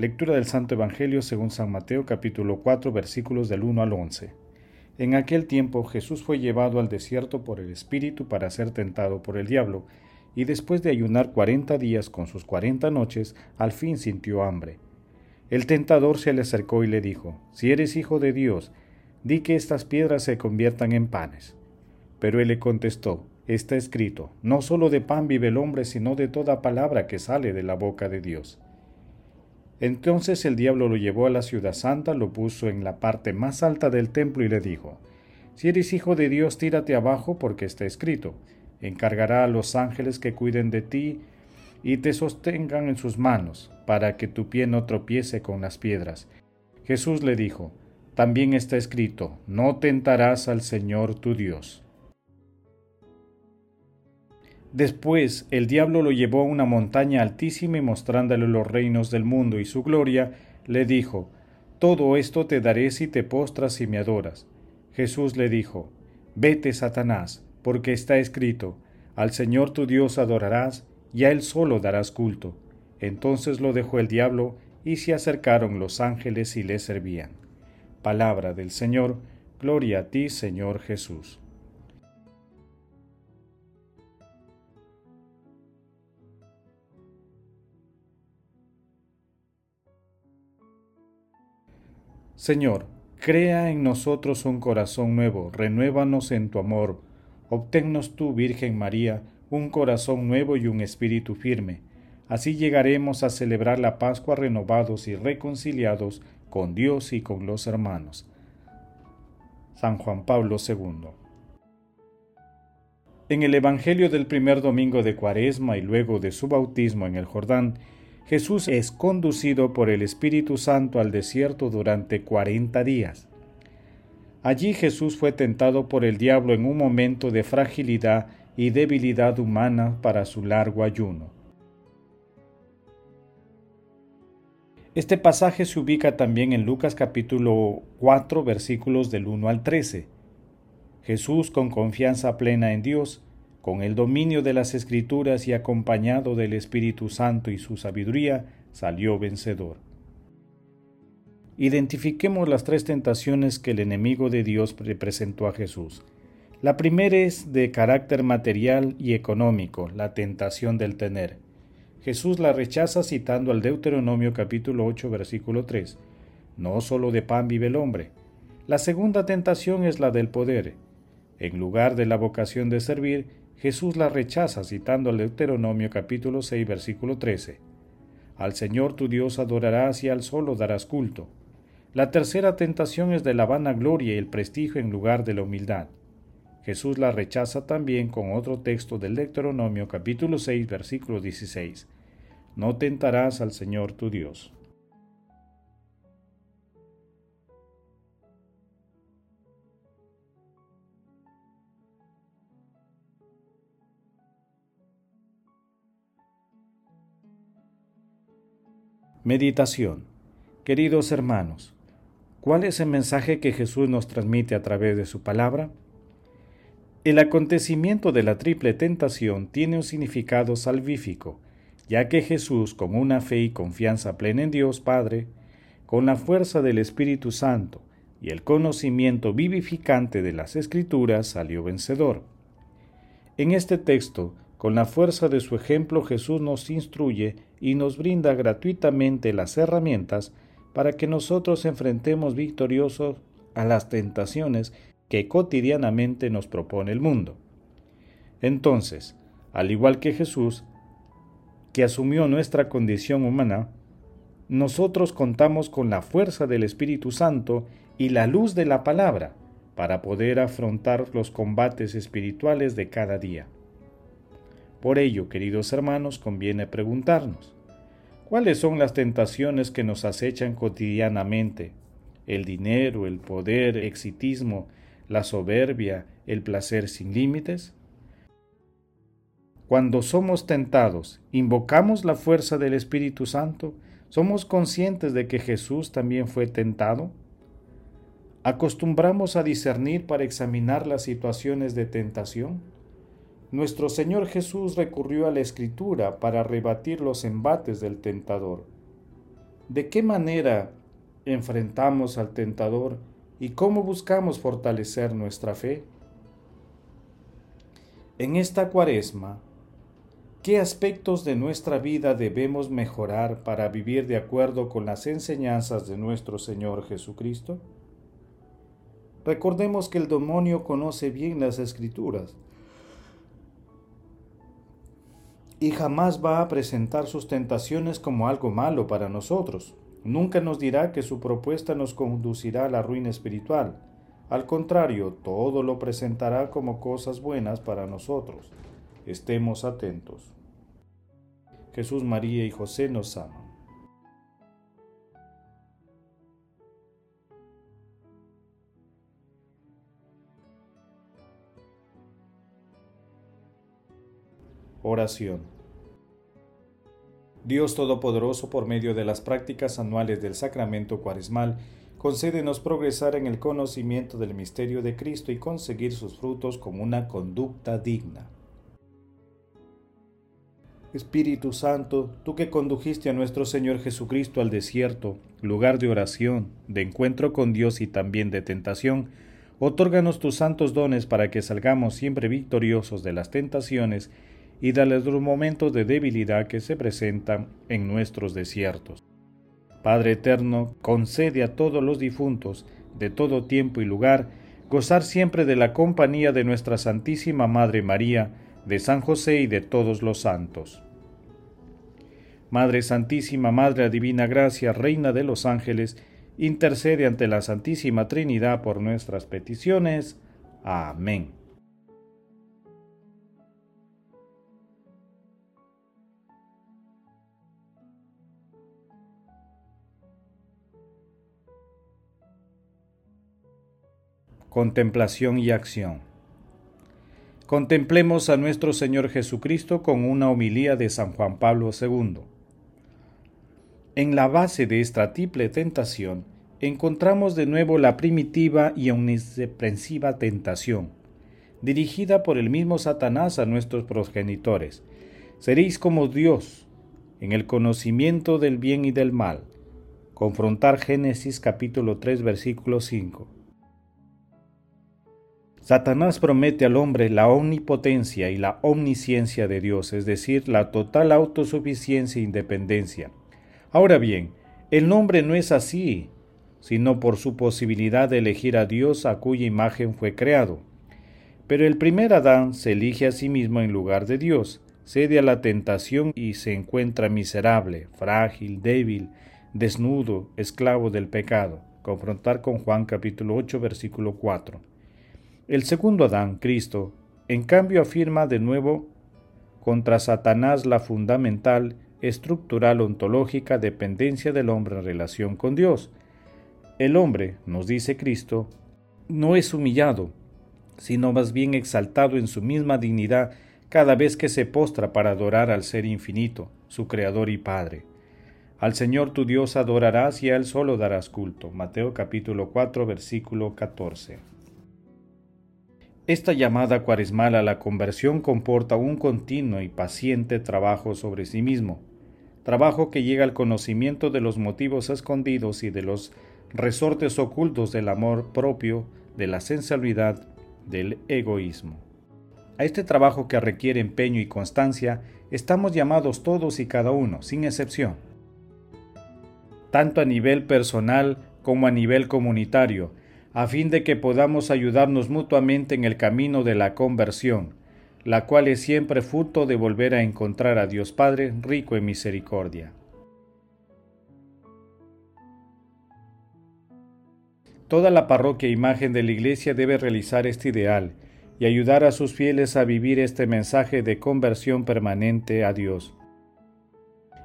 Lectura del Santo Evangelio según San Mateo capítulo 4 versículos del 1 al 11. En aquel tiempo Jesús fue llevado al desierto por el Espíritu para ser tentado por el diablo, y después de ayunar cuarenta días con sus cuarenta noches, al fin sintió hambre. El tentador se le acercó y le dijo, Si eres hijo de Dios, di que estas piedras se conviertan en panes. Pero él le contestó, Está escrito, no solo de pan vive el hombre, sino de toda palabra que sale de la boca de Dios. Entonces el diablo lo llevó a la ciudad santa, lo puso en la parte más alta del templo y le dijo, Si eres hijo de Dios, tírate abajo porque está escrito, encargará a los ángeles que cuiden de ti y te sostengan en sus manos, para que tu pie no tropiece con las piedras. Jesús le dijo, También está escrito, no tentarás al Señor tu Dios. Después el diablo lo llevó a una montaña altísima y mostrándole los reinos del mundo y su gloria, le dijo, Todo esto te daré si te postras y me adoras. Jesús le dijo, Vete, Satanás, porque está escrito, Al Señor tu Dios adorarás, y a Él solo darás culto. Entonces lo dejó el diablo, y se acercaron los ángeles y le servían. Palabra del Señor, gloria a ti, Señor Jesús. Señor, crea en nosotros un corazón nuevo, renuévanos en tu amor. Obténnos tú, Virgen María, un corazón nuevo y un espíritu firme. Así llegaremos a celebrar la Pascua renovados y reconciliados con Dios y con los hermanos. San Juan Pablo II. En el Evangelio del primer domingo de Cuaresma y luego de su bautismo en el Jordán, Jesús es conducido por el Espíritu Santo al desierto durante cuarenta días. Allí Jesús fue tentado por el diablo en un momento de fragilidad y debilidad humana para su largo ayuno. Este pasaje se ubica también en Lucas capítulo 4 versículos del 1 al 13. Jesús, con confianza plena en Dios, con el dominio de las escrituras y acompañado del Espíritu Santo y su sabiduría, salió vencedor. Identifiquemos las tres tentaciones que el enemigo de Dios representó a Jesús. La primera es de carácter material y económico, la tentación del tener. Jesús la rechaza citando al Deuteronomio capítulo 8 versículo 3. No solo de pan vive el hombre. La segunda tentación es la del poder. En lugar de la vocación de servir, Jesús la rechaza citando el Deuteronomio capítulo 6 versículo 13. Al Señor tu Dios adorarás y al solo darás culto. La tercera tentación es de la vanagloria y el prestigio en lugar de la humildad. Jesús la rechaza también con otro texto del Deuteronomio capítulo 6 versículo 16. No tentarás al Señor tu Dios. Meditación Queridos hermanos, ¿cuál es el mensaje que Jesús nos transmite a través de su palabra? El acontecimiento de la triple tentación tiene un significado salvífico, ya que Jesús, con una fe y confianza plena en Dios Padre, con la fuerza del Espíritu Santo y el conocimiento vivificante de las Escrituras, salió vencedor. En este texto, con la fuerza de su ejemplo, Jesús nos instruye y nos brinda gratuitamente las herramientas para que nosotros enfrentemos victoriosos a las tentaciones que cotidianamente nos propone el mundo. Entonces, al igual que Jesús, que asumió nuestra condición humana, nosotros contamos con la fuerza del Espíritu Santo y la luz de la palabra para poder afrontar los combates espirituales de cada día. Por ello, queridos hermanos, conviene preguntarnos, ¿cuáles son las tentaciones que nos acechan cotidianamente el dinero, el poder, el exitismo, la soberbia, el placer sin límites? Cuando somos tentados, invocamos la fuerza del Espíritu Santo, ¿somos conscientes de que Jesús también fue tentado? ¿Acostumbramos a discernir para examinar las situaciones de tentación? Nuestro Señor Jesús recurrió a la Escritura para rebatir los embates del tentador. ¿De qué manera enfrentamos al tentador y cómo buscamos fortalecer nuestra fe? En esta cuaresma, ¿Qué aspectos de nuestra vida debemos mejorar para vivir de acuerdo con las enseñanzas de nuestro Señor Jesucristo? Recordemos que el demonio conoce bien las escrituras y jamás va a presentar sus tentaciones como algo malo para nosotros. Nunca nos dirá que su propuesta nos conducirá a la ruina espiritual. Al contrario, todo lo presentará como cosas buenas para nosotros. Estemos atentos. Jesús, María y José nos aman. Oración. Dios Todopoderoso, por medio de las prácticas anuales del sacramento cuaresmal, concédenos progresar en el conocimiento del misterio de Cristo y conseguir sus frutos como una conducta digna. Espíritu Santo, tú que condujiste a nuestro Señor Jesucristo al desierto, lugar de oración, de encuentro con Dios y también de tentación, otórganos tus santos dones para que salgamos siempre victoriosos de las tentaciones y de los momentos de debilidad que se presentan en nuestros desiertos. Padre eterno, concede a todos los difuntos, de todo tiempo y lugar, gozar siempre de la compañía de nuestra Santísima Madre María, de San José y de todos los santos. Madre Santísima, Madre Divina Gracia, Reina de los ángeles, intercede ante la Santísima Trinidad por nuestras peticiones. Amén. Contemplación y acción. Contemplemos a nuestro Señor Jesucristo con una homilía de San Juan Pablo II. En la base de esta triple tentación encontramos de nuevo la primitiva y omniprensiva tentación, dirigida por el mismo Satanás a nuestros progenitores. Seréis como Dios en el conocimiento del bien y del mal. Confrontar Génesis capítulo 3 versículo 5. Satanás promete al hombre la omnipotencia y la omnisciencia de Dios, es decir, la total autosuficiencia e independencia. Ahora bien, el nombre no es así, sino por su posibilidad de elegir a Dios a cuya imagen fue creado. Pero el primer Adán se elige a sí mismo en lugar de Dios, cede a la tentación y se encuentra miserable, frágil, débil, desnudo, esclavo del pecado. Confrontar con Juan capítulo 8 versículo 4. El segundo Adán, Cristo, en cambio afirma de nuevo contra Satanás la fundamental, estructural, ontológica dependencia del hombre en relación con Dios. El hombre, nos dice Cristo, no es humillado, sino más bien exaltado en su misma dignidad cada vez que se postra para adorar al Ser infinito, su Creador y Padre. Al Señor tu Dios adorarás y a Él solo darás culto. Mateo capítulo 4 versículo 14. Esta llamada cuaresmal a la conversión comporta un continuo y paciente trabajo sobre sí mismo, trabajo que llega al conocimiento de los motivos escondidos y de los resortes ocultos del amor propio, de la sensibilidad, del egoísmo. A este trabajo que requiere empeño y constancia estamos llamados todos y cada uno, sin excepción. Tanto a nivel personal como a nivel comunitario, a fin de que podamos ayudarnos mutuamente en el camino de la conversión, la cual es siempre fruto de volver a encontrar a Dios Padre rico en misericordia. Toda la parroquia e imagen de la Iglesia debe realizar este ideal y ayudar a sus fieles a vivir este mensaje de conversión permanente a Dios,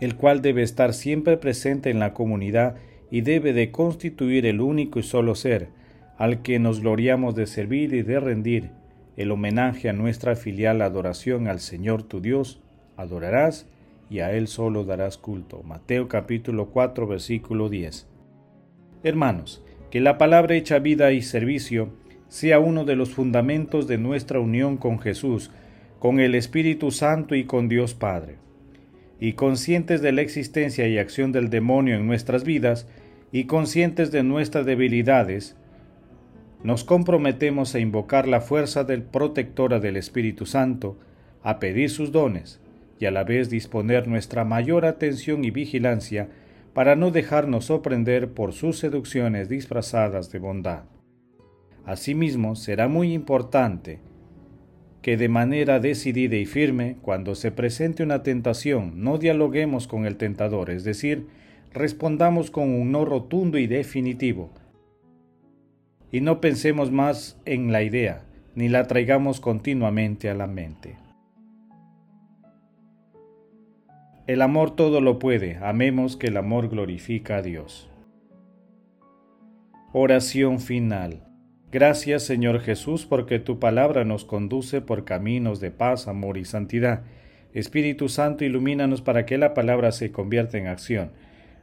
el cual debe estar siempre presente en la comunidad y debe de constituir el único y solo ser, al que nos gloriamos de servir y de rendir el homenaje a nuestra filial adoración al Señor tu Dios, adorarás y a Él solo darás culto. Mateo capítulo 4 versículo 10. Hermanos, que la palabra hecha vida y servicio sea uno de los fundamentos de nuestra unión con Jesús, con el Espíritu Santo y con Dios Padre. Y conscientes de la existencia y acción del demonio en nuestras vidas, y conscientes de nuestras debilidades, nos comprometemos a invocar la fuerza del protectora del Espíritu Santo, a pedir sus dones y a la vez disponer nuestra mayor atención y vigilancia para no dejarnos sorprender por sus seducciones disfrazadas de bondad. Asimismo, será muy importante que de manera decidida y firme, cuando se presente una tentación, no dialoguemos con el tentador, es decir, respondamos con un no rotundo y definitivo, y no pensemos más en la idea, ni la traigamos continuamente a la mente. El amor todo lo puede, amemos que el amor glorifica a Dios. Oración final. Gracias Señor Jesús porque tu palabra nos conduce por caminos de paz, amor y santidad. Espíritu Santo, ilumínanos para que la palabra se convierta en acción